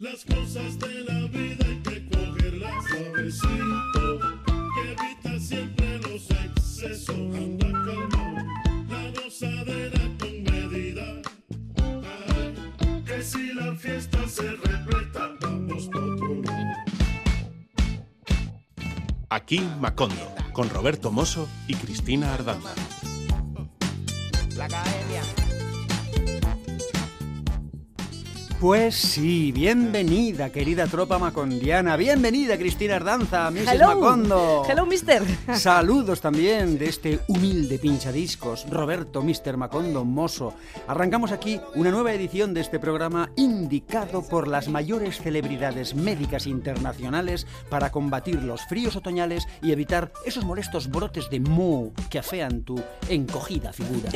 Las cosas de la vida hay que cogerlas suavecito, que evita siempre los excesos. Anda calmado, la gozadera con medida. Ay, que si la fiesta se repleta, vamos pa' otro lado. Aquí Macondo, con Roberto Mosso y Cristina Ardanza. La academia. Pues sí, bienvenida, querida tropa macondiana. Bienvenida, Cristina Ardanza, Mrs. Hello. Macondo. Hello, mister. Saludos también de este humilde pinchadiscos, Roberto Mr. Macondo Mosso. Arrancamos aquí una nueva edición de este programa indicado por las mayores celebridades médicas internacionales para combatir los fríos otoñales y evitar esos molestos brotes de moho que afean tu encogida figura.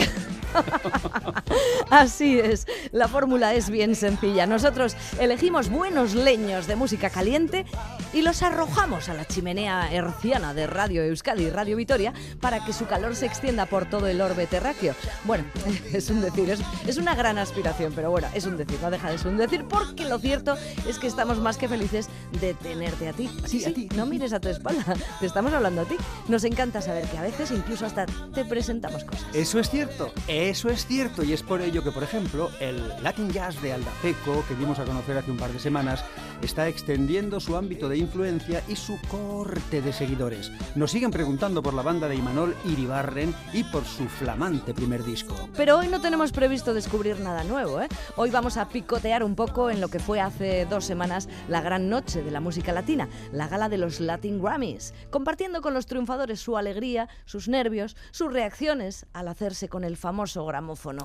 Así es, la fórmula es bien sencilla. Nosotros elegimos buenos leños de música caliente y los arrojamos a la chimenea herciana de Radio Euskadi y Radio Vitoria para que su calor se extienda por todo el orbe terráqueo. Bueno, es un decir, es, es una gran aspiración, pero bueno, es un decir, no deja de ser un decir, porque lo cierto es que estamos más que felices de tenerte a ti. Sí, Sí, a sí, ti. no mires a tu espalda, te estamos hablando a ti. Nos encanta saber que a veces incluso hasta te presentamos cosas. Eso es cierto, eso es cierto y es por ello que, por ejemplo, el Latin Jazz de Aldapeco, que dimos a conocer hace un par de semanas, está extendiendo su ámbito de influencia y su corte de seguidores. Nos siguen preguntando por la banda de Imanol Iribarren y por su flamante primer disco. Pero hoy no tenemos previsto descubrir nada nuevo, ¿eh? Hoy vamos a picotear un poco en lo que fue hace dos semanas la gran noche de la música latina, la gala de los Latin Grammys, compartiendo con los triunfadores su alegría, sus nervios, sus reacciones al hacerse con el famoso gramófono.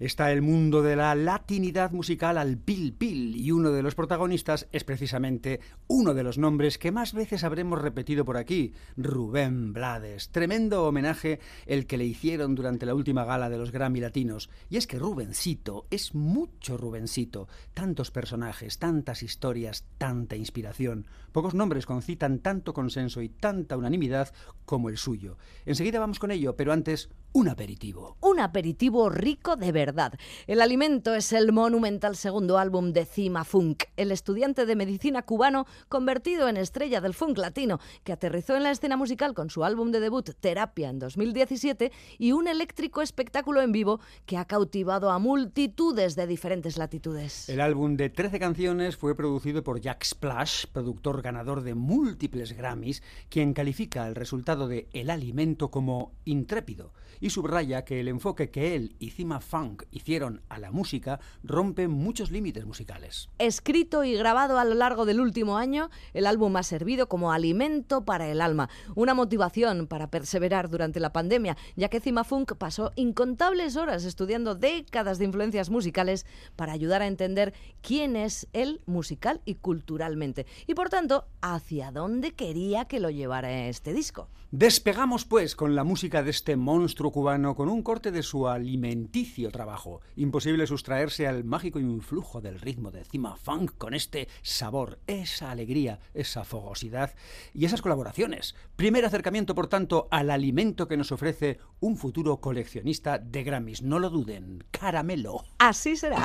Está el mundo de la latinidad musical al pil pil y uno de los protagonistas es precisamente uno de los nombres que más veces habremos repetido por aquí, Rubén Blades. Tremendo homenaje el que le hicieron durante la última gala de los Grammy Latinos. Y es que Rubencito es mucho Rubencito. Tantos personajes, tantas historias, tanta inspiración. Pocos nombres concitan tanto consenso y tanta unanimidad como el suyo. Enseguida vamos con ello, pero antes un aperitivo. Un aperitivo rico de verdad. El alimento es el monumental segundo álbum de Cima Funk, el estudiante de medicina cubano convertido en estrella del funk latino, que aterrizó en la escena musical con su álbum de debut Terapia en 2017 y un eléctrico espectáculo en vivo que ha cautivado a multitudes de diferentes latitudes. El álbum de 13 canciones fue producido por Jack Splash, productor ganador de múltiples Grammys, quien califica el resultado de El Alimento como intrépido y subraya que el enfoque que él y Cima Funk hicieron a la música rompe muchos límites musicales. Escrito y grabado a lo largo del último año, el álbum ha servido como alimento para el alma, una motivación para perseverar durante la pandemia, ya que Cima Funk pasó incontables horas estudiando décadas de influencias musicales para ayudar a entender quién es él musical y culturalmente, y por tanto, hacia dónde quería que lo llevara este disco. Despegamos pues con la música de este monstruo cubano con un corte de su alimenticio trabajo. Imposible sustraerse al mágico influjo del ritmo de Cima Funk con este sabor, esa alegría, esa fogosidad y esas colaboraciones. Primer acercamiento, por tanto, al alimento que nos ofrece un futuro coleccionista de Grammys. No lo duden, caramelo. Así será.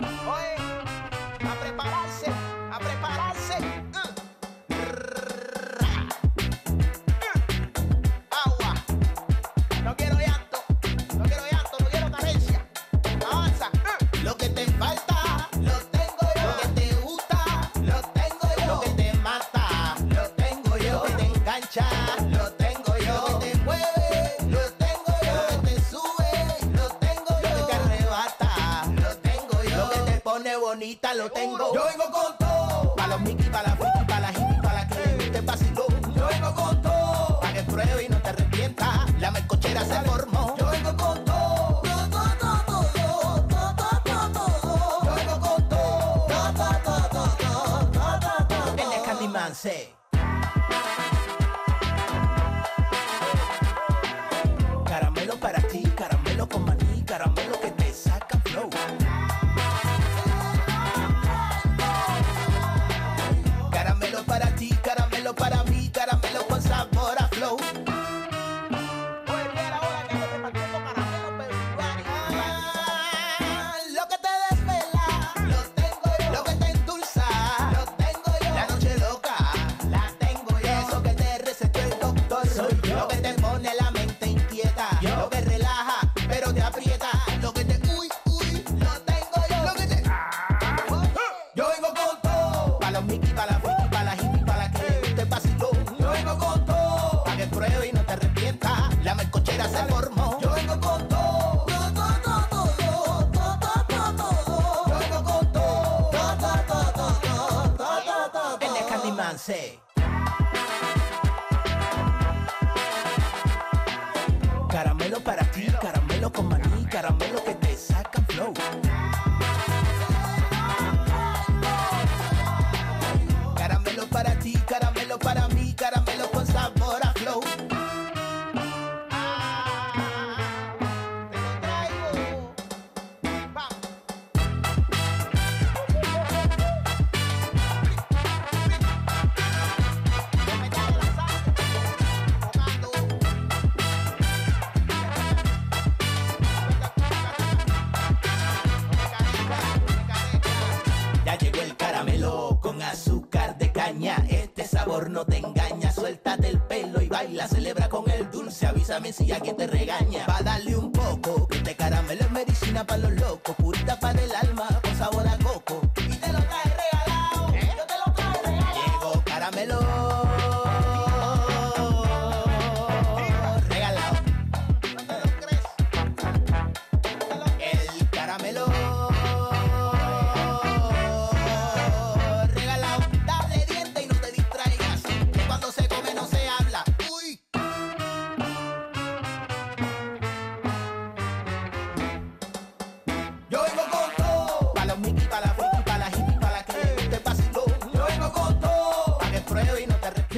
Oye, a prepararse, a prepararse. Lo tengo. Yo vengo con todo. Pa' los Mickey, pa' la Para los Mickey, para la Fiki, para la Jimmy, para la que le guste. Yo vengo con todo. Para que pruebe y no te arrepientas. La mercochera se formó. Yo vengo con todo. Say. Caramelo para ti, caramelo con maní, caramelo que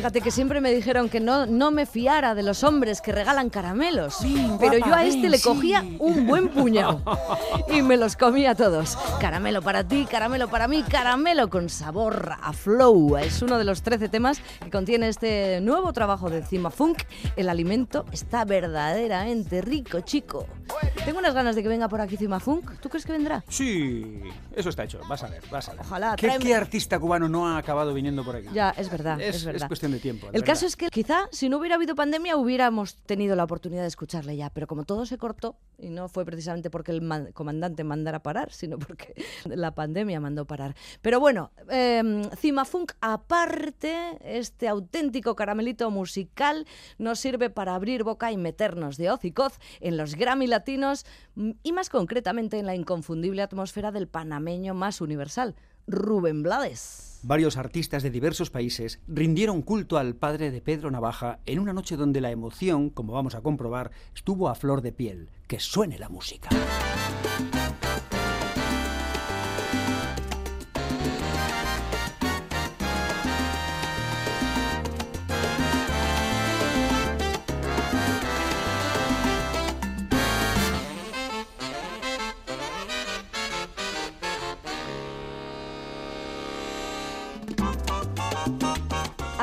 Fíjate que siempre me dijeron que no, no me fiara de los hombres que regalan caramelos. pero yo guapa, a este ven, le sí. cogía un buen puñado. y me los comía todos. Caramelo para ti, caramelo para mí, caramelo con sabor a flow. Es uno de los 13 temas que contiene este nuevo trabajo de Cima Funk. El alimento está verdaderamente rico, chico. Tengo unas ganas de que venga por aquí Cima Funk. ¿Tú crees que vendrá? Sí, eso está hecho. Vas a ver, vas a ver. Ojalá, ¿Qué, qué artista cubano no ha acabado viniendo por aquí? Ya, es verdad, es, Es- verdad. es cuestión de tiempo, de El caso es que quizá si no hubiera habido pandemia hubiéramos tenido la oportunidad de escucharle ya, pero como todo se cortó, y no fue precisamente porque el man- comandante mandara parar, sino porque la pandemia mandó parar. Pero bueno, eh, Cimafunk, aparte, este auténtico caramelito musical nos sirve para abrir boca y meternos de hoz y coz en los Grammy latinos y más concretamente en la inconfundible atmósfera del panameño más universal, Rubén Blades. Varios artistas de diversos países rindieron culto al padre de Pedro Navaja en una noche donde la emoción, como vamos a comprobar, estuvo a flor de piel. Que suene la música.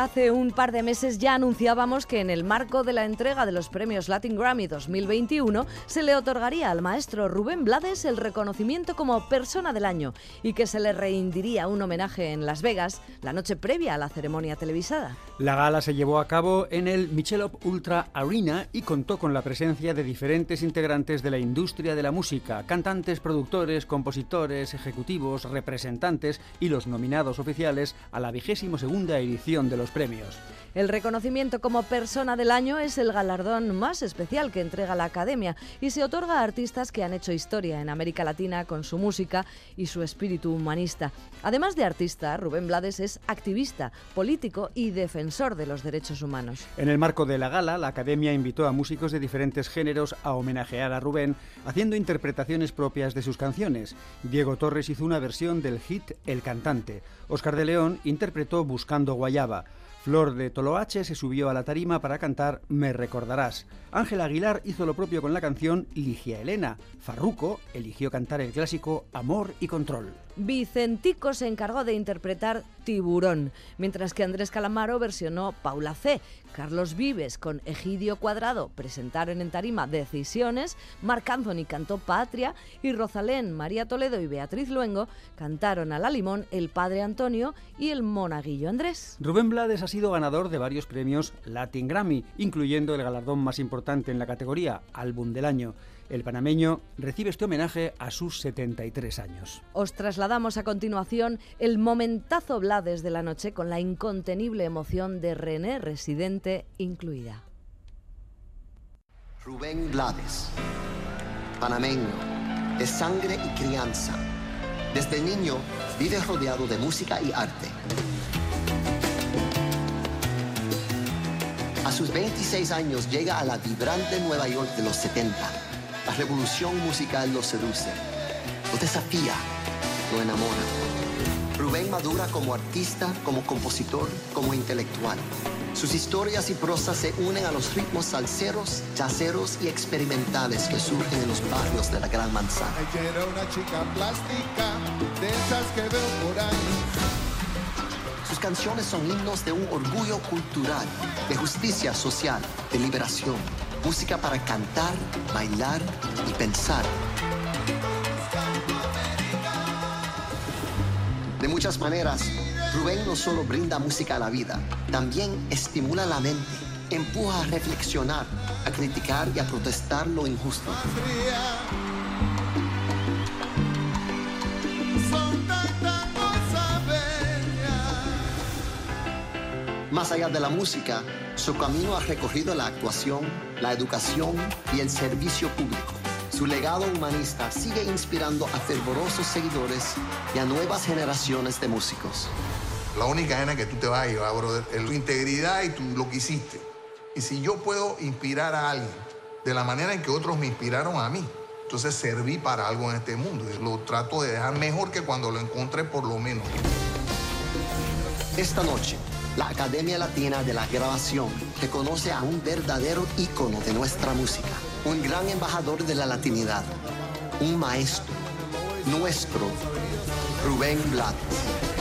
Hace un par de meses ya anunciábamos que en el marco de la entrega de los premios Latin Grammy 2021 se le otorgaría al maestro Rubén Blades el reconocimiento como persona del año y que se le reindiría un homenaje en Las Vegas la noche previa a la ceremonia televisada. La gala se llevó a cabo en el Michelob Ultra Arena y contó con la presencia de diferentes integrantes de la industria de la música, cantantes, productores, compositores, ejecutivos, representantes y los nominados oficiales a la vigésimo segunda edición de los premios. El reconocimiento como persona del año es el galardón más especial que entrega la Academia y se otorga a artistas que han hecho historia en América Latina con su música y su espíritu humanista. Además de artista, Rubén Blades es activista, político y defensor de los derechos humanos. En el marco de la gala, la Academia invitó a músicos de diferentes géneros a homenajear a Rubén, haciendo interpretaciones propias de sus canciones. Diego Torres hizo una versión del hit El Cantante. Oscar de León interpretó Buscando Guayaba. Flor de Toloache se subió a la tarima para cantar Me recordarás. Ángel Aguilar hizo lo propio con la canción Ligia Elena. Farruco eligió cantar el clásico Amor y Control. Vicentico se encargó de interpretar Tiburón, mientras que Andrés Calamaro versionó Paula C. Carlos Vives con Egidio Cuadrado presentaron en tarima Decisiones, Marc Anthony cantó Patria y Rosalén, María Toledo y Beatriz Luengo cantaron a la limón El Padre Antonio y el Monaguillo Andrés. Rubén Blades ha sido ganador de varios premios Latin Grammy, incluyendo el galardón más importante en la categoría, Álbum del Año. El panameño recibe este homenaje a sus 73 años. Os trasladamos a continuación el momentazo Blades de la noche con la incontenible emoción de René Residente incluida. Rubén Blades, panameño, de sangre y crianza. Desde niño vive rodeado de música y arte. A sus 26 años llega a la vibrante Nueva York de los 70. La revolución musical lo seduce, lo desafía, lo enamora. Rubén madura como artista, como compositor, como intelectual. Sus historias y prosas se unen a los ritmos salseros, jazzeros y experimentales que surgen en los barrios de la Gran Manzana. Ella era una chica plástica, de esas que veo por ahí. Sus canciones son himnos de un orgullo cultural, de justicia social, de liberación. Música para cantar, bailar y pensar. De muchas maneras, Rubén no solo brinda música a la vida, también estimula la mente, empuja a reflexionar, a criticar y a protestar lo injusto. Más allá de la música, su camino ha recorrido la actuación, la educación y el servicio público. Su legado humanista sigue inspirando a fervorosos seguidores y a nuevas generaciones de músicos. La única gana que tú te vas a llevar, brother, es tu integridad y tu, lo que hiciste. Y si yo puedo inspirar a alguien de la manera en que otros me inspiraron a mí, entonces serví para algo en este mundo. Y lo trato de dejar mejor que cuando lo encontré, por lo menos. Esta noche, la Academia Latina de la Grabación reconoce a un verdadero ícono de nuestra música, un gran embajador de la latinidad, un maestro, nuestro Rubén Blades.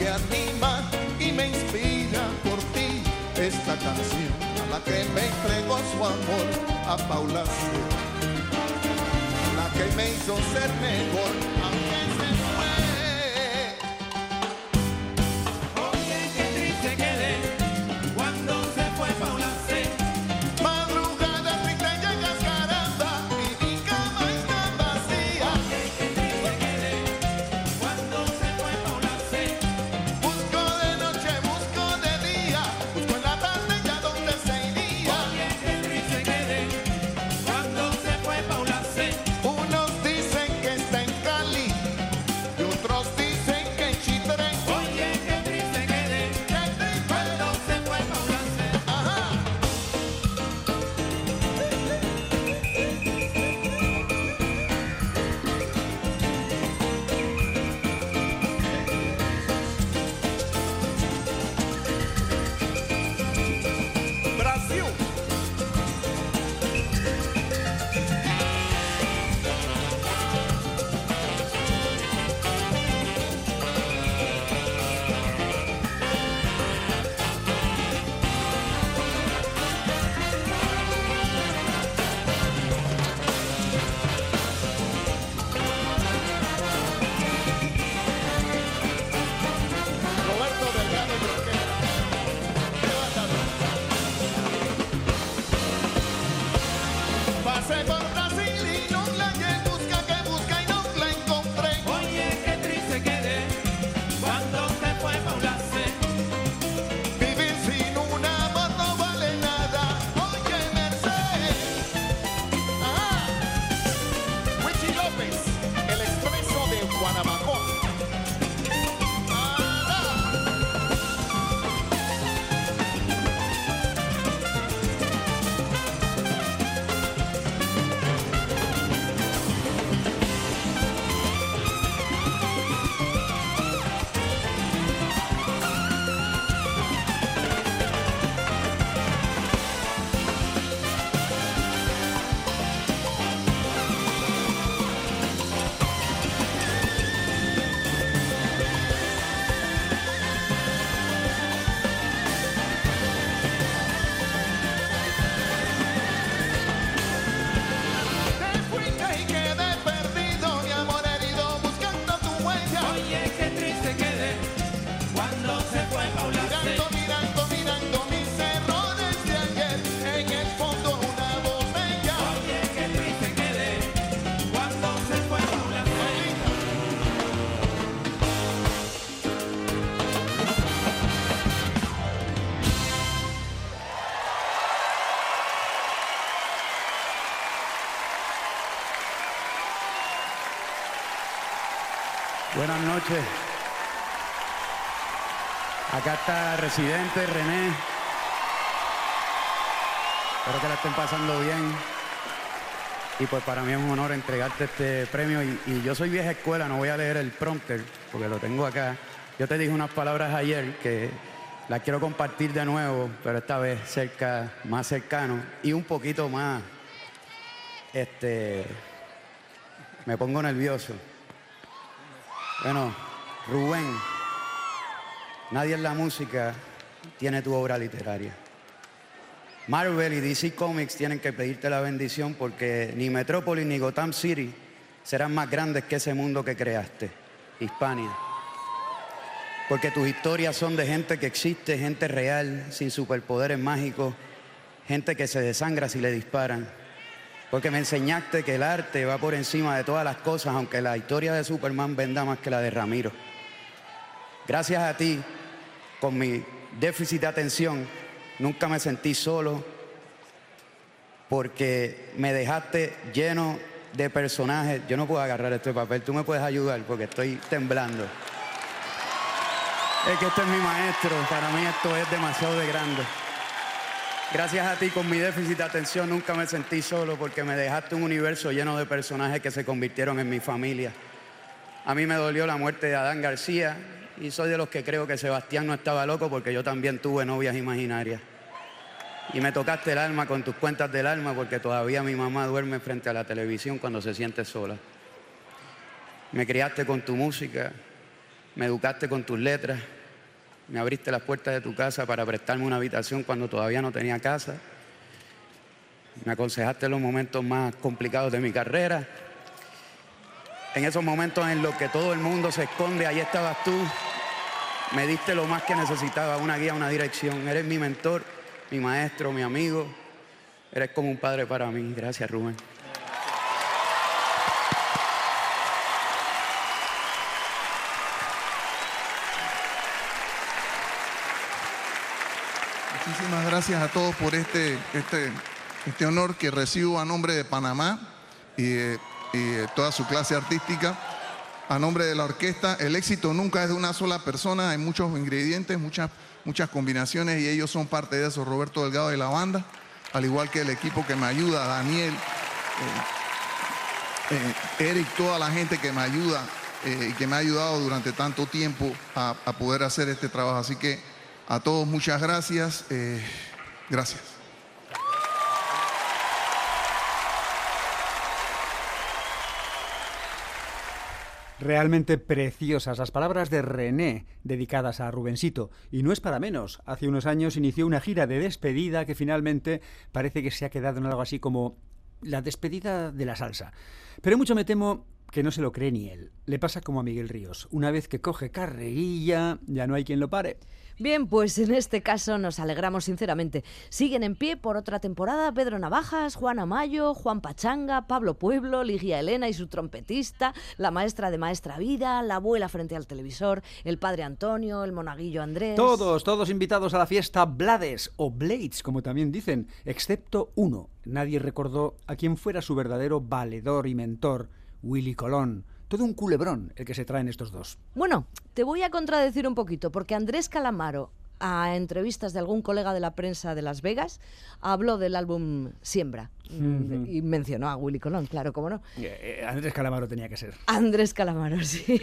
Que anima y me inspira por ti esta canción a la que me entregó su amor a Paula C. La que me hizo ser mejor buenas noches. Acá está Residente, René. Espero que la estén pasando bien. Y pues para mí es un honor entregarte este premio. Y, y yo soy vieja escuela, no voy a leer el prompter porque lo tengo acá. Yo te dije unas palabras ayer que las quiero compartir de nuevo, pero esta vez cerca, más cercano y un poquito más. Este. Me pongo nervioso. Bueno, Rubén, nadie en la música tiene tu obra literaria. Marvel y DC Comics tienen que pedirte la bendición porque ni Metrópolis ni Gotham City serán más grandes que ese mundo que creaste, Hispania. Porque tus historias son de gente que existe, gente real, sin superpoderes mágicos, gente que se desangra si le disparan. Porque me enseñaste que el arte va por encima de todas las cosas, aunque la historia de Superman venda más que la de Ramiro. Gracias a ti, con mi déficit de atención, nunca me sentí solo, porque me dejaste lleno de personajes. Yo no puedo agarrar este papel, tú me puedes ayudar porque estoy temblando. Es que este es mi maestro, para mí esto es demasiado de grande. Gracias a ti, con mi déficit de atención, nunca me sentí solo porque me dejaste un universo lleno de personajes que se convirtieron en mi familia. A mí me dolió la muerte de Adán García y soy de los que creo que Sebastián no estaba loco porque yo también tuve novias imaginarias. Y me tocaste el alma con tus cuentas del alma porque todavía mi mamá duerme frente a la televisión cuando se siente sola. Me criaste con tu música, me educaste con tus letras, me abriste las puertas de tu casa para prestarme una habitación cuando todavía no tenía casa. Me aconsejaste los momentos más complicados de mi carrera. En esos momentos en los que todo el mundo se esconde, ahí estabas tú. Me diste lo más que necesitaba, una guía, una dirección. Eres mi mentor, mi maestro, mi amigo. Eres como un padre para mí. Gracias, Rubén. Muchísimas gracias a todos por este, este, este honor que recibo a nombre de Panamá y de, y de toda su clase artística. A nombre de la orquesta, el éxito nunca es de una sola persona, hay muchos ingredientes, muchas, muchas combinaciones y ellos son parte de eso. Roberto Delgado de la banda, al igual que el equipo que me ayuda, Daniel, eh, eh, Eric, toda la gente que me ayuda eh, y que me ha ayudado durante tanto tiempo a, a poder hacer este trabajo. Así que a todos muchas gracias. eh, gracias. Realmente preciosas las palabras de René dedicadas a Rubensito. Y no es para menos. Hace unos años inició una gira de despedida que finalmente parece que se ha quedado en algo así como la despedida de la salsa. Pero mucho me temo que no se lo cree ni él. Le pasa como a Miguel Ríos. Una vez que coge carreguilla, ya no hay quien lo pare. Bien, pues en este caso nos alegramos sinceramente. Siguen en pie por otra temporada Pedro Navajas, Juan Amayo, Juan Pachanga, Pablo Pueblo, Ligia Elena y su trompetista, la maestra de Maestra Vida, la abuela frente al televisor, el padre Antonio, el monaguillo Andrés. Todos, todos invitados a la fiesta Blades o Blades, como también dicen, excepto uno. Nadie recordó a quién fuera su verdadero valedor y mentor, Willy Colón. Todo un culebrón el que se traen estos dos. Bueno, te voy a contradecir un poquito, porque Andrés Calamaro, a entrevistas de algún colega de la prensa de Las Vegas, habló del álbum Siembra Y mencionó a Willy Colón, claro, cómo no. Eh, eh, Andrés Calamaro tenía que ser. Andrés Calamaro, sí.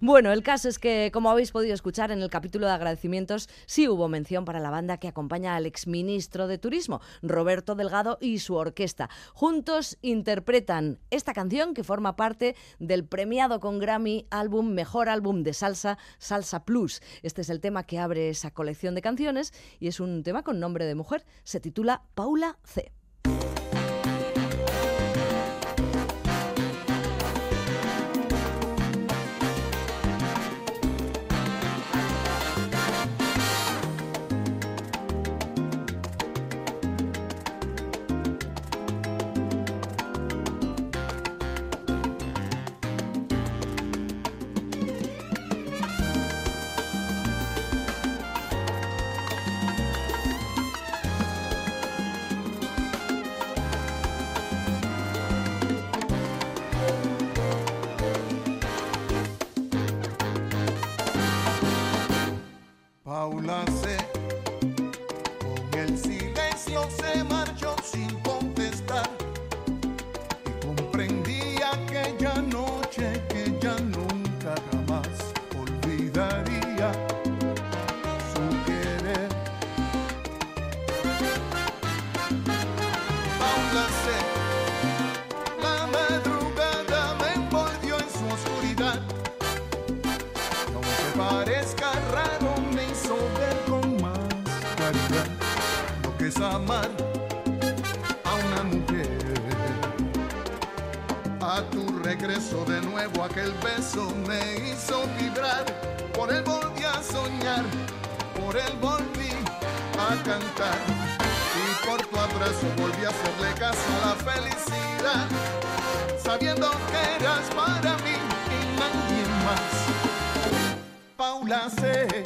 bueno, el caso es que, como habéis podido escuchar en el capítulo de agradecimientos, sí hubo mención para la banda que acompaña al exministro de Turismo, Roberto Delgado, y su orquesta. Juntos interpretan esta canción que forma parte del premiado con Grammy álbum Mejor Álbum de Salsa, Salsa Plus. Este es el tema que abre esa colección de canciones y es un tema con nombre de mujer. Se titula Paula C. amar a una mujer. A tu regreso de nuevo aquel beso me hizo vibrar, por él volví a soñar, por él volví a cantar. Y por tu abrazo volví a hacerle caso a la felicidad, sabiendo que eras para mí y nadie más. Paula C.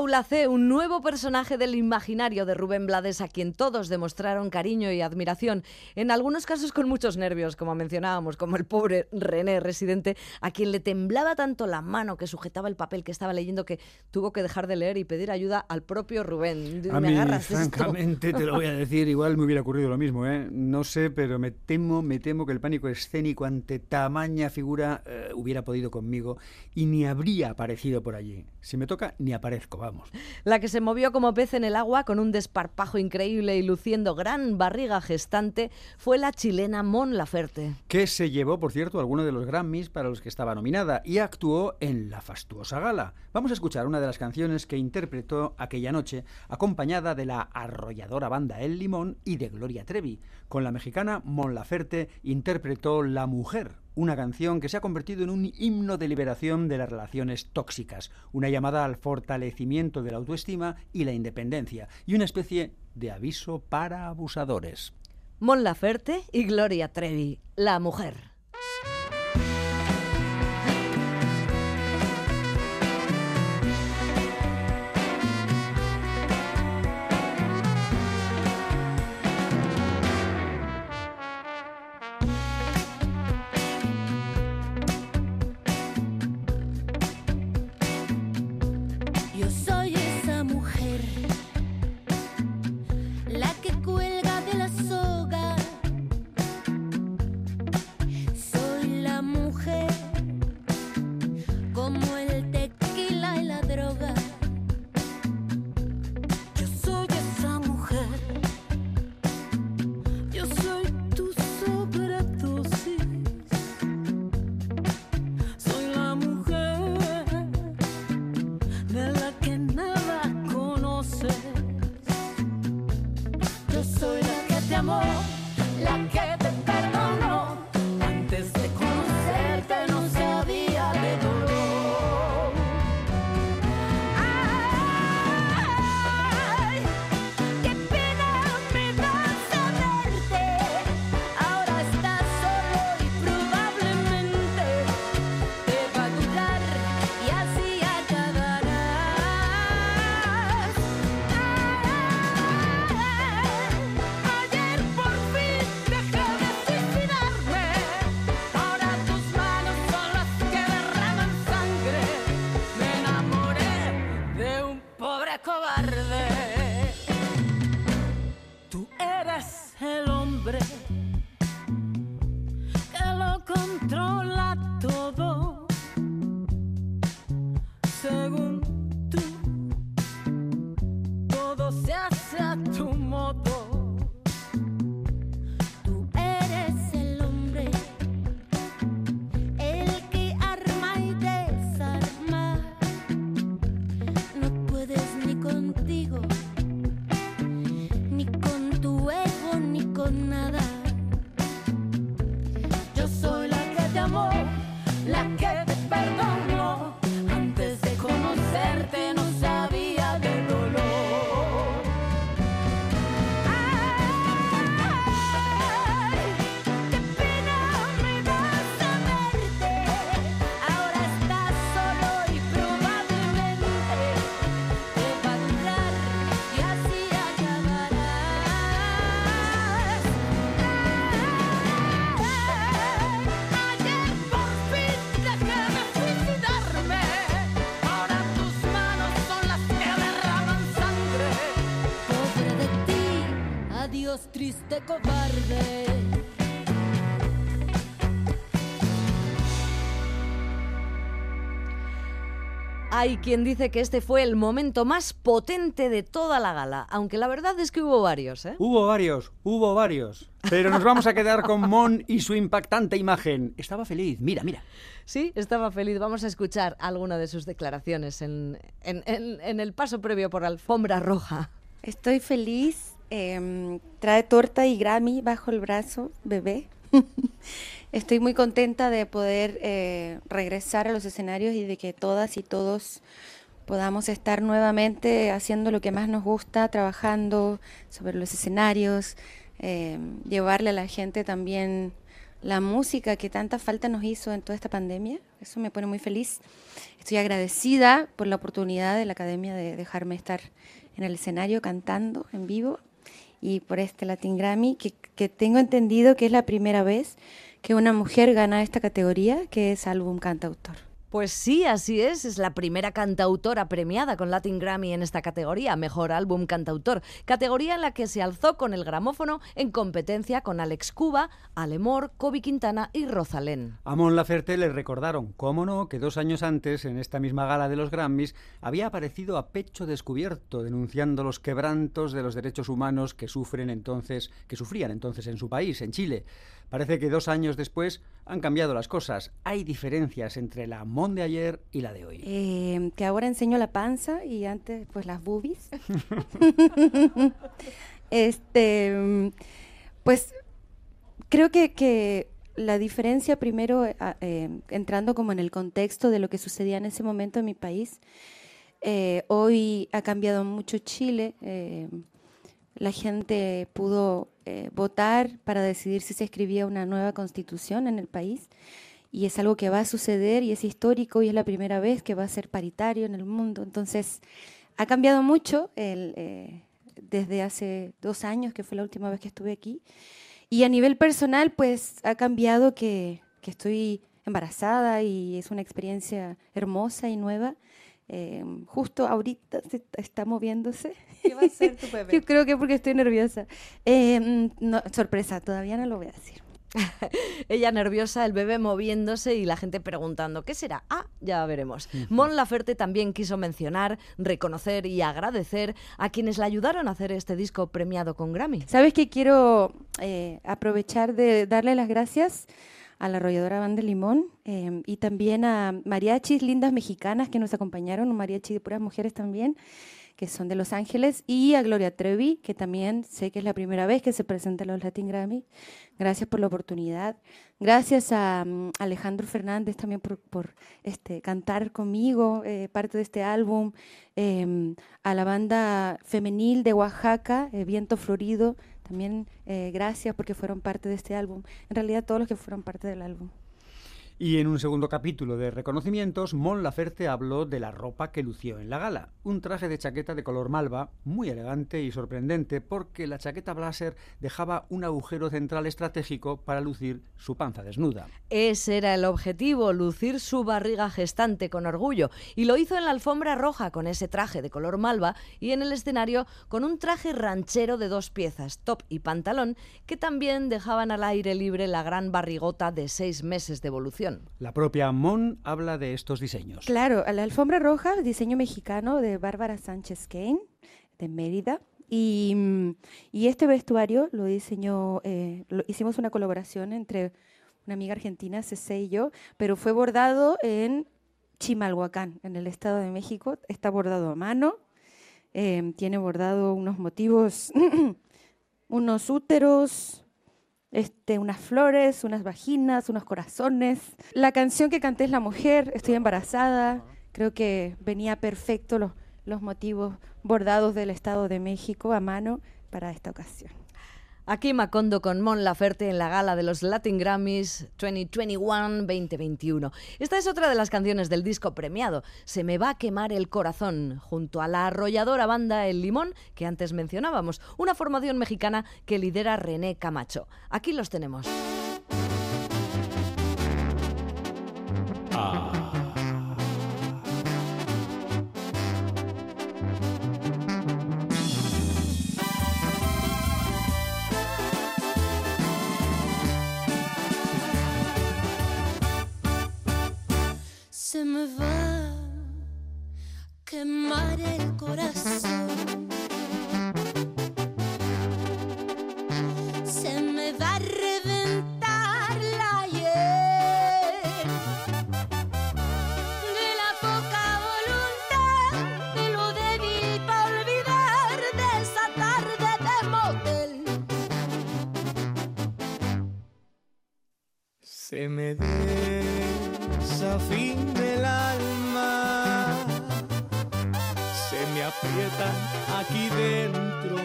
Paula C., un nuevo personaje del imaginario de Rubén Blades a quien todos demostraron cariño y admiración, en algunos casos con muchos nervios, como mencionábamos, como el pobre René, residente, a quien le temblaba tanto la mano que sujetaba el papel que estaba leyendo que tuvo que dejar de leer y pedir ayuda al propio Rubén. A ¿Me mí, agarras de esto? francamente, te lo voy a decir, igual me hubiera ocurrido lo mismo, ¿eh? No sé, pero me temo, me temo que el pánico escénico ante tamaña figura eh, hubiera podido conmigo y ni habría aparecido por allí. Si me toca, ni aparezco, vamos. La que se movió como pez en el agua con un desparpajo increíble y luciendo gran barriga gestante fue la chilena Mon Laferte. Que se llevó, por cierto, alguno de los Grammys para los que estaba nominada y actuó en la fastuosa gala. Vamos a escuchar una de las canciones que interpretó aquella noche, acompañada de la arrolladora banda El Limón y de Gloria Trevi. Con la mexicana Mon Laferte interpretó La Mujer, una canción que se ha convertido en un himno de liberación de las relaciones tóxicas, una llamada al fortalecimiento de la autoestima y la independencia, y una especie de aviso para abusadores. Mon Laferte y Gloria Trevi, la mujer. Cobarde. Hay quien dice que este fue el momento más potente de toda la gala, aunque la verdad es que hubo varios, ¿eh? Hubo varios, hubo varios. Pero nos vamos a quedar con Mon y su impactante imagen. Estaba feliz, mira, mira. Sí, estaba feliz. Vamos a escuchar alguna de sus declaraciones en, en- en- en el paso previo por alfombra roja. Estoy feliz. Em, trae torta y Grammy bajo el brazo, bebé. Estoy muy contenta de poder eh, regresar a los escenarios y de que todas y todos podamos estar nuevamente haciendo lo que más nos gusta, trabajando sobre los escenarios, em, llevarle a la gente también la música que tanta falta nos hizo en toda esta pandemia. Eso me pone muy feliz. Estoy agradecida por la oportunidad de la academia de dejarme estar en el escenario cantando en vivo y por este Latin Grammy, que, que tengo entendido que es la primera vez que una mujer gana esta categoría, que es álbum cantautor. Pues sí, así es. Es la primera cantautora premiada con Latin Grammy en esta categoría, Mejor Álbum Cantautor. Categoría en la que se alzó con el gramófono en competencia con Alex Cuba, Alemor, Kobe Quintana y Rosalén. A Mon Laferte le recordaron, cómo no, que dos años antes, en esta misma gala de los Grammys, había aparecido a pecho descubierto denunciando los quebrantos de los derechos humanos que sufren entonces, que sufrían entonces en su país, en Chile. Parece que dos años después han cambiado las cosas. Hay diferencias entre la Mon de ayer y la de hoy. Eh, que ahora enseño la panza y antes pues las boobies. este, pues creo que, que la diferencia primero, eh, entrando como en el contexto de lo que sucedía en ese momento en mi país, eh, hoy ha cambiado mucho Chile. La gente pudo eh, votar para decidir si se escribía una nueva constitución en el país y es algo que va a suceder y es histórico y es la primera vez que va a ser paritario en el mundo. Entonces, ha cambiado mucho eh, desde hace dos años, que fue la última vez que estuve aquí. Y a nivel personal, pues ha cambiado que estoy embarazada y es una experiencia hermosa y nueva. Eh, justo ahorita se está- moviéndose. ¿Qué va a ser tu bebé? Yo creo que porque estoy nerviosa. Eh, no, sorpresa, todavía no lo voy a decir. Ella nerviosa, el bebé moviéndose y la gente preguntando, ¿qué será? Ah, ya veremos. Mon Laferte también quiso mencionar, reconocer y agradecer a quienes la ayudaron a hacer este disco premiado con Grammy. ¿Sabes que quiero eh, aprovechar de darle las gracias a la arrolladora Banda Limón eh, y también a mariachis lindas mexicanas que nos acompañaron, un mariachi de puras mujeres también, que son de Los Ángeles, y a Gloria Trevi, que también sé que es la primera vez que se presenta a los Latin Grammy. Gracias por la oportunidad. Gracias a mm, Alejandro Fernández también por, por, este, cantar conmigo eh, parte de este álbum. eh, a la banda femenil de Oaxaca, eh, Viento Florido, también eh, gracias porque fueron parte de este álbum. En realidad todos los que fueron parte del álbum. Y en un segundo capítulo de reconocimientos, Mon Laferte habló de la ropa que lució en la gala. Un traje de chaqueta de color malva, muy elegante y sorprendente, porque la chaqueta blazer dejaba un agujero central estratégico para lucir su panza desnuda. Ese era el objetivo, lucir su barriga gestante con orgullo. Y lo hizo en la alfombra roja con ese traje de color malva y en el escenario con un traje ranchero de dos piezas, top y pantalón, que también dejaban al aire libre la gran barrigota de seis meses de evolución. La propia Mon habla de estos diseños. Claro, a la alfombra roja, diseño mexicano de Bárbara Sánchez Kane, de Mérida. Y, mm, y este vestuario lo diseñó, eh, lo- hicimos una colaboración entre una amiga argentina, Cece y yo, pero fue bordado en Chimalhuacán, en el Estado de México. Está bordado a mano, eh, tiene bordado unos motivos, unos úteros, este, unas flores, unas vaginas, unos corazones. La canción que canté es La Mujer, estoy embarazada. Creo que venía perfecto los, los motivos bordados del Estado de México a mano para esta ocasión. Aquí Macondo con Mon Laferte en la gala de los Latin Grammys 2021-2021. Esta es otra de las canciones del disco premiado, Se me va a quemar el corazón, junto a la arrolladora banda El Limón, que antes mencionábamos, una formación mexicana que lidera René Camacho. Aquí los tenemos. Se me va a quemar el corazón. Se me va a reventar la hiel. De la poca voluntad, de lo débil para olvidar de esa tarde de motel. Se me desafina el alma, se me aprieta aquí dentro.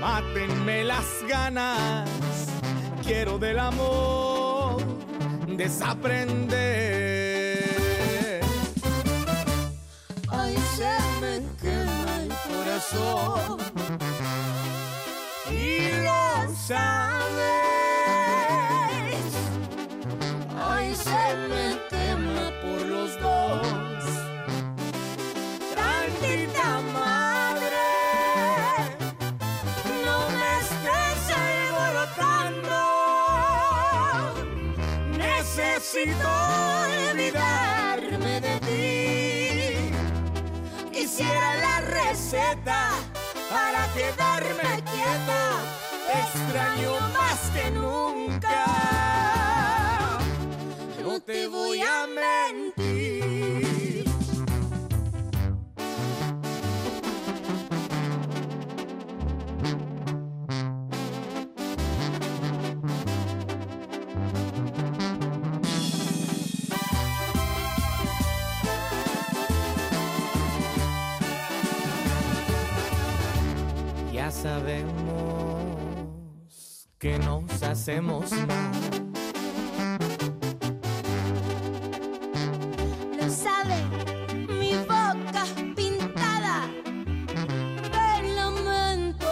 Mátenme las ganas, quiero del amor desaprender. Ay, se me quema el corazón Y lo sabes. Me quema por los dos. Tantita madre, No me estés alborotando. necesito olvidarme de ti. Quisiera la receta para quedarme quieta. Extraño más que nunca. No te voy a mentir. Ya sabemos que nos hacemos mal. Sabe mi boca pintada de lamento.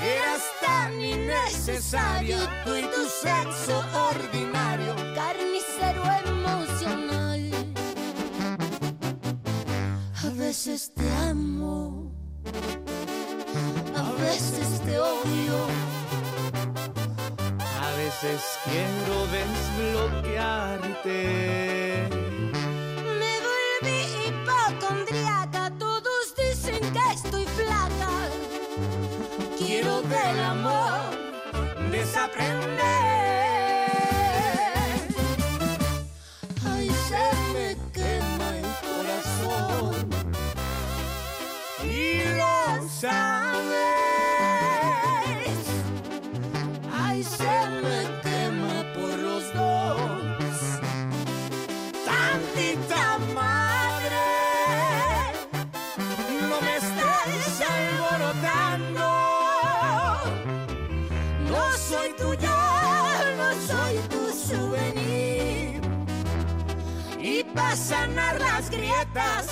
Eras tan innecesario tú y tu sexo ordinario. Carnicero emocional. A veces te amo, a veces te odio. Quiero desbloquearte. Me volví hipocondriaca, todos dicen que estoy flaca. Quiero del amor desaprender. Y para sanar las grietas,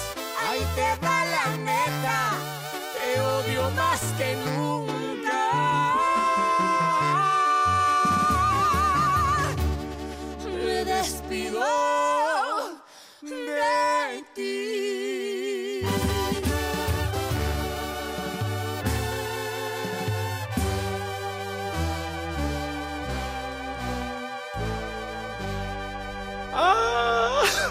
ahí te va la neta. Te odio más que nunca.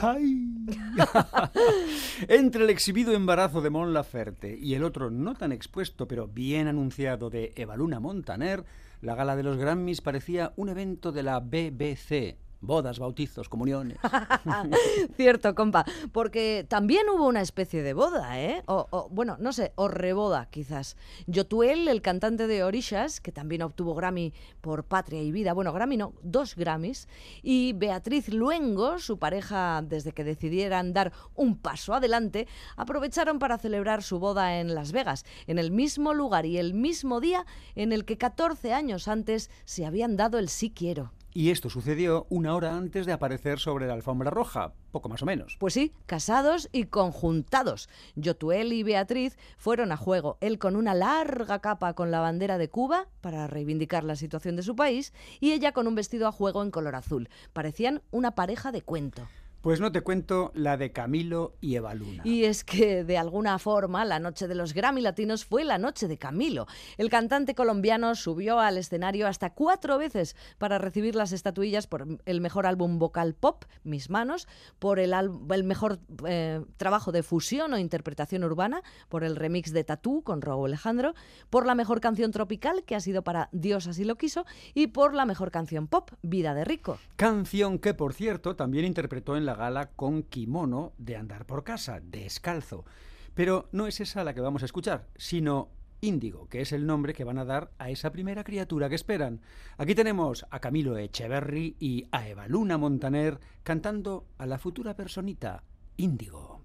¡Ay! Entre el exhibido embarazo de Mon Laferte y el otro no tan expuesto pero bien anunciado de Evaluna Montaner, la gala de los Grammys parecía un evento de la BBC. Bodas, bautizos, comuniones. Cierto, compa, porque también hubo una especie de boda, ¿eh? O, o, bueno, no sé, o reboda quizás. Yotuel, el cantante de Orishas, que también obtuvo Grammy por Patria y Vida, bueno, Grammy no, dos Grammys, y Beatriz Luengo, su pareja desde que decidieran dar un paso adelante, aprovecharon para celebrar su boda en Las Vegas, en el mismo lugar y el mismo día en el que 14 años antes se habían dado el sí quiero. Y esto sucedió una hora antes de aparecer sobre la alfombra roja, poco más o menos. Pues sí, casados y conjuntados. Yotuel y Beatriz fueron a juego, él con una larga capa con la bandera de Cuba para reivindicar la situación de su país y ella con un vestido a juego en color azul. Parecían una pareja de cuento. Pues no te cuento la de Camilo y Evaluna. Y es que, de alguna forma, la noche de los Grammy Latinos fue la noche de Camilo. El cantante colombiano subió al escenario hasta cuatro veces para recibir las estatuillas por el mejor álbum vocal pop, Mis Manos, por el mejor eh, trabajo de fusión o interpretación urbana, por el remix de Tatú con Raúl Alejandro, por la mejor canción tropical, que ha sido para Dios así lo quiso, y por la mejor canción pop, Vida de Rico. Canción que, por cierto, también interpretó en la gala con kimono de andar por casa, descalzo. Pero no es esa la que vamos a escuchar, sino Índigo, que es el nombre que van a dar a esa primera criatura que esperan. Aquí tenemos a Camilo Echeverry y a Evaluna Montaner cantando a la futura personita, Índigo.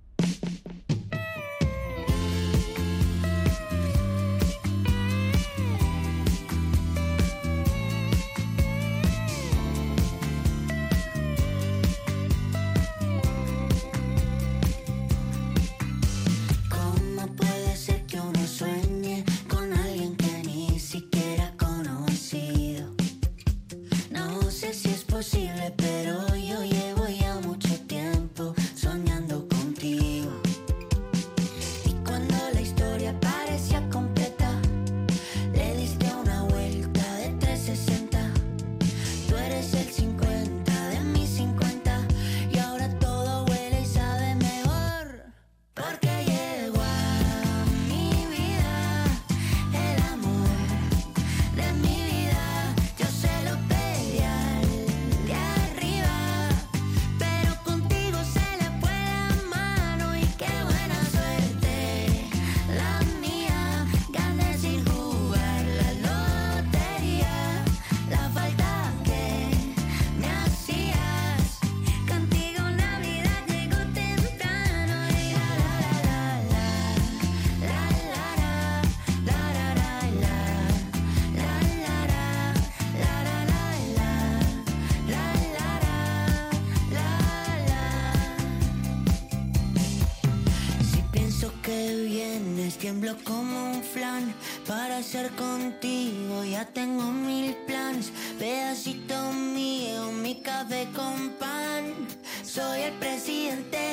Café con pan. Soy el presidente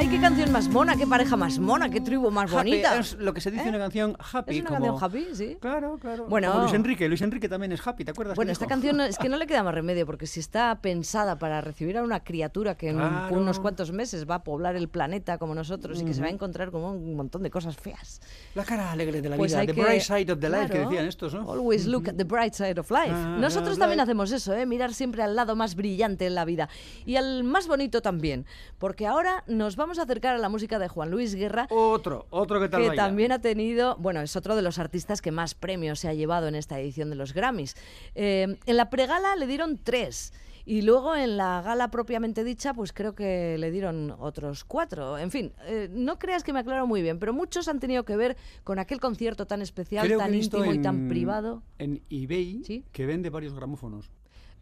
Ay, qué canción más mona, qué pareja más mona, qué tribu más Happy, bonita. es lo que se dice ¿Eh? una canción happy. Es una como- canción happy, sí. Claro, claro. Bueno, Como Luis Enrique. Luis Enrique también es happy, ¿te acuerdas? Bueno, esta dijo? canción es que no le queda más remedio porque si está pensada para recibir a una criatura que en unos cuantos meses va a poblar el planeta como nosotros y que se va a encontrar con un montón de cosas feas. La cara alegre de la Pues vida, the que- bright side of the life, que decían estos, ¿no? Always look at the bright side of life. Ah, Nosotros también life. hacemos eso, ¿eh? mirar siempre al lado más brillante en la vida y al más bonito también, porque ahora nos vamos a acercar a la música de Juan Luis Guerra. Otro, otro que tal que baila. también ha tenido, bueno, es otro de los artistas que más premios se ha llevado en esta edición de los Grammys. Eh, en la pregala le dieron tres. Y luego en la gala propiamente dicha, pues creo que le dieron otros cuatro. En fin, eh, no creas que me aclaro muy bien, pero muchos han tenido que ver con aquel concierto tan especial, Creo tan íntimo y tan privado, En eBay que vende varios gramófonos.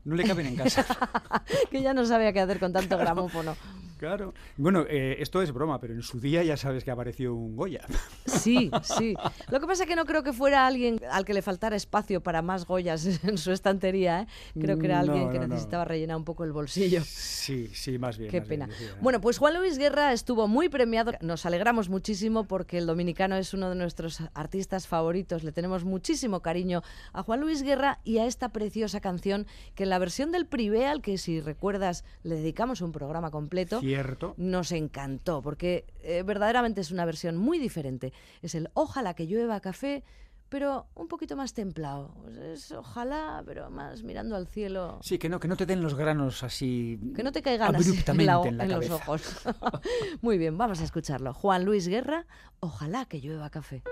No le caben en casa. que ya no sabía qué hacer con tanto gramófono. Claro. Bueno, eh, esto es broma, pero en su día ya sabes que apareció un Goya. Sí, sí. Lo que pasa es que no creo que fuera alguien al que le faltara espacio para más Goyas en su estantería. ¿eh? Creo que era No, alguien que no. necesitaba rellenar un poco el bolsillo. Sí, sí, más bien. Qué más bien, pena. decía. Bueno, pues Juan Luis Guerra estuvo muy premiado. Nos alegramos muchísimo porque el dominicano es uno de nuestros artistas favoritos. Le tenemos muchísimo cariño a Juan Luis Guerra y a esta preciosa canción que la versión del Privé, al que si recuerdas le dedicamos un programa completo, Cierto. nos encantó porque eh, verdaderamente es una versión muy diferente. Es el Ojalá que llueva café. Pero un poquito más templado. Es ojalá, pero más mirando al cielo. Sí, que no, que no te den los granos así. Que no te caigan así en, abruptamente la- en, la en los ojos. Muy bien, vamos a escucharlo. Juan Luis Guerra, ojalá que llueva café.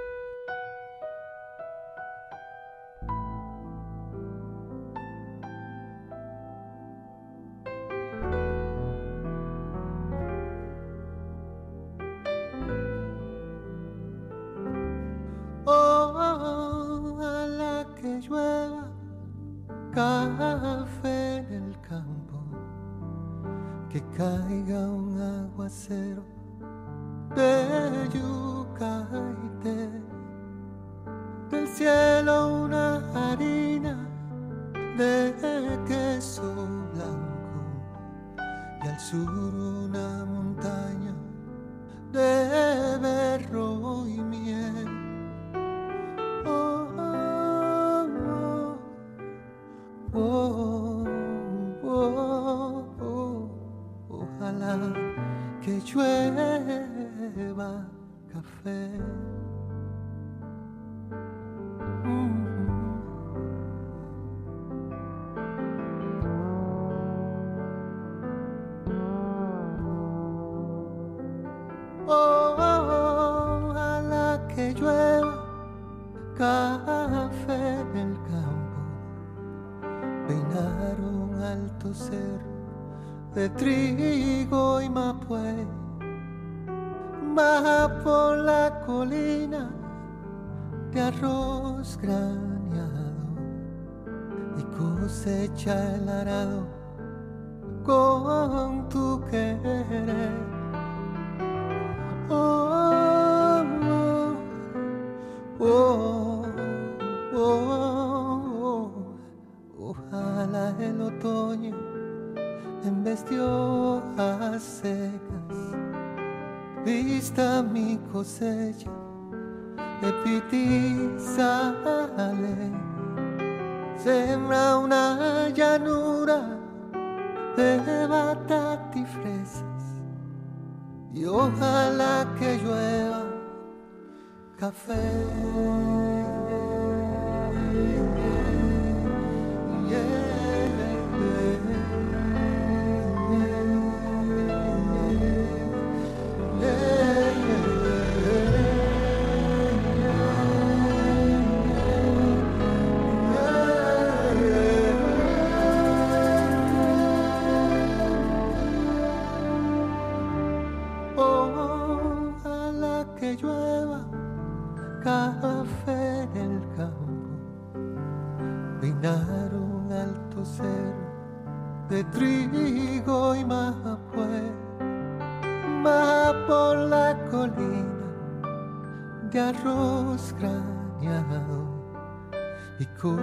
Con tu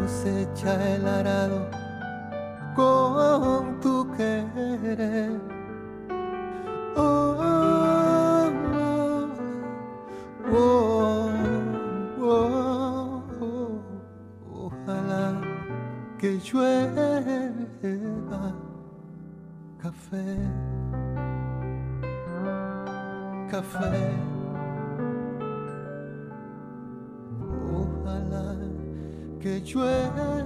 cosecha el arado con tu querer. Oh, oh, oh, ojalá que llueva café, café. Que llueva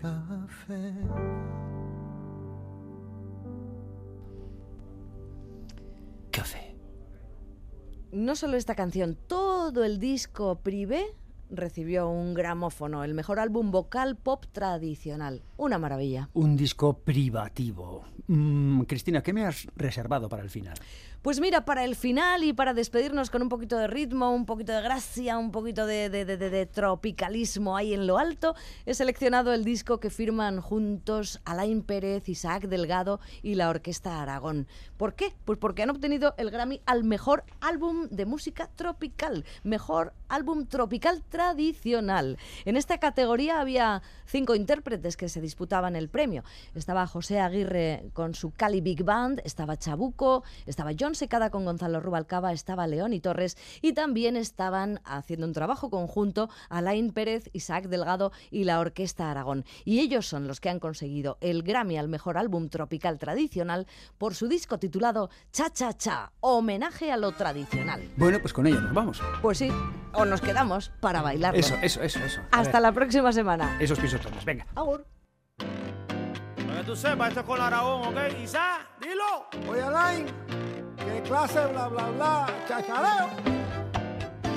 café. Café. No solo esta canción, todo el disco Privé recibió un gramófono, el mejor álbum vocal pop tradicional. Una maravilla. Un disco privativo. Mm, Cristina, ¿qué me has reservado para el final? Pues mira, para el final y para despedirnos con un poquito de ritmo, un poquito de gracia, un poquito de, de- de- de- de tropicalismo ahí en lo alto, he seleccionado el disco que firman juntos Alain Pérez, Isaac Delgado y la Orquesta Aragón. ¿Por qué? Pues porque han obtenido el Grammy al mejor álbum de música tropical, mejor álbum tropical tradicional. En esta categoría había cinco intérpretes que se disputaban el premio. Estaba José Aguirre con su Cali Big Band, estaba Chabuco, estaba John Secada con Gonzalo Rubalcaba, estaba León y Torres y también estaban haciendo un trabajo conjunto Alain Pérez, Isaac Delgado y la Orquesta Aragón. Y ellos son los que han conseguido el Grammy al mejor álbum tropical tradicional por su disco titulado Cha Cha Cha, homenaje a lo tradicional. Bueno, pues con ello nos vamos. Pues sí, o nos quedamos para bailarlo. Eso, eso, eso, eso. Hasta la próxima semana. Esos pisotones, venga. Agur. Para que tú sepas, esto es con Aragón, ¿ok? Isa, dilo. Oye, Alain, ¿qué clase de bla bla bla? Chachareo.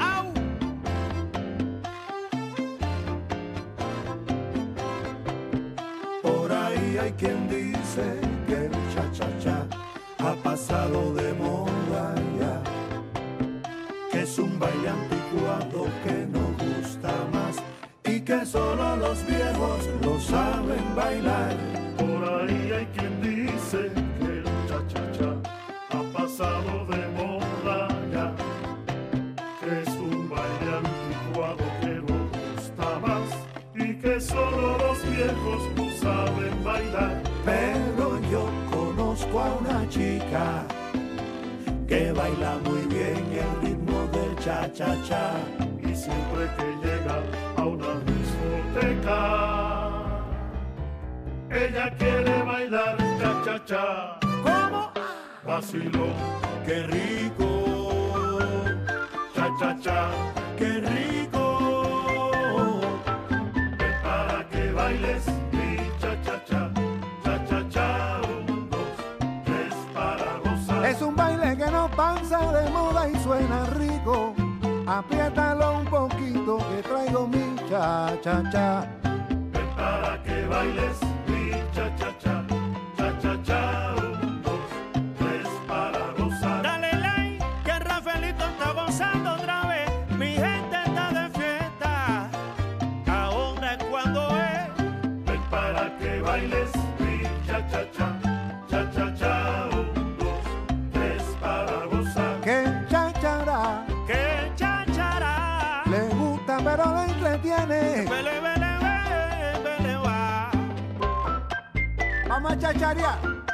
¡Au! Por ahí hay quien dice que el cha-cha-cha ha pasado de moda ya, que es un baile anticuado que no gusta más que solo los viejos lo saben bailar. Por ahí hay quien dice que el cha-cha-cha ha pasado de moda ya, que es un baile anticuado que no gusta más y que solo los viejos no saben bailar. Pero yo conozco a una chica que baila muy bien el ritmo del cha-cha-cha y siempre que llega a una discoteca ella quiere bailar cha-cha-cha. ¿Cómo? Vacilo, qué rico. Cha-cha-cha, cha cha cha. Ven para que bailes mi cha cha Vamos a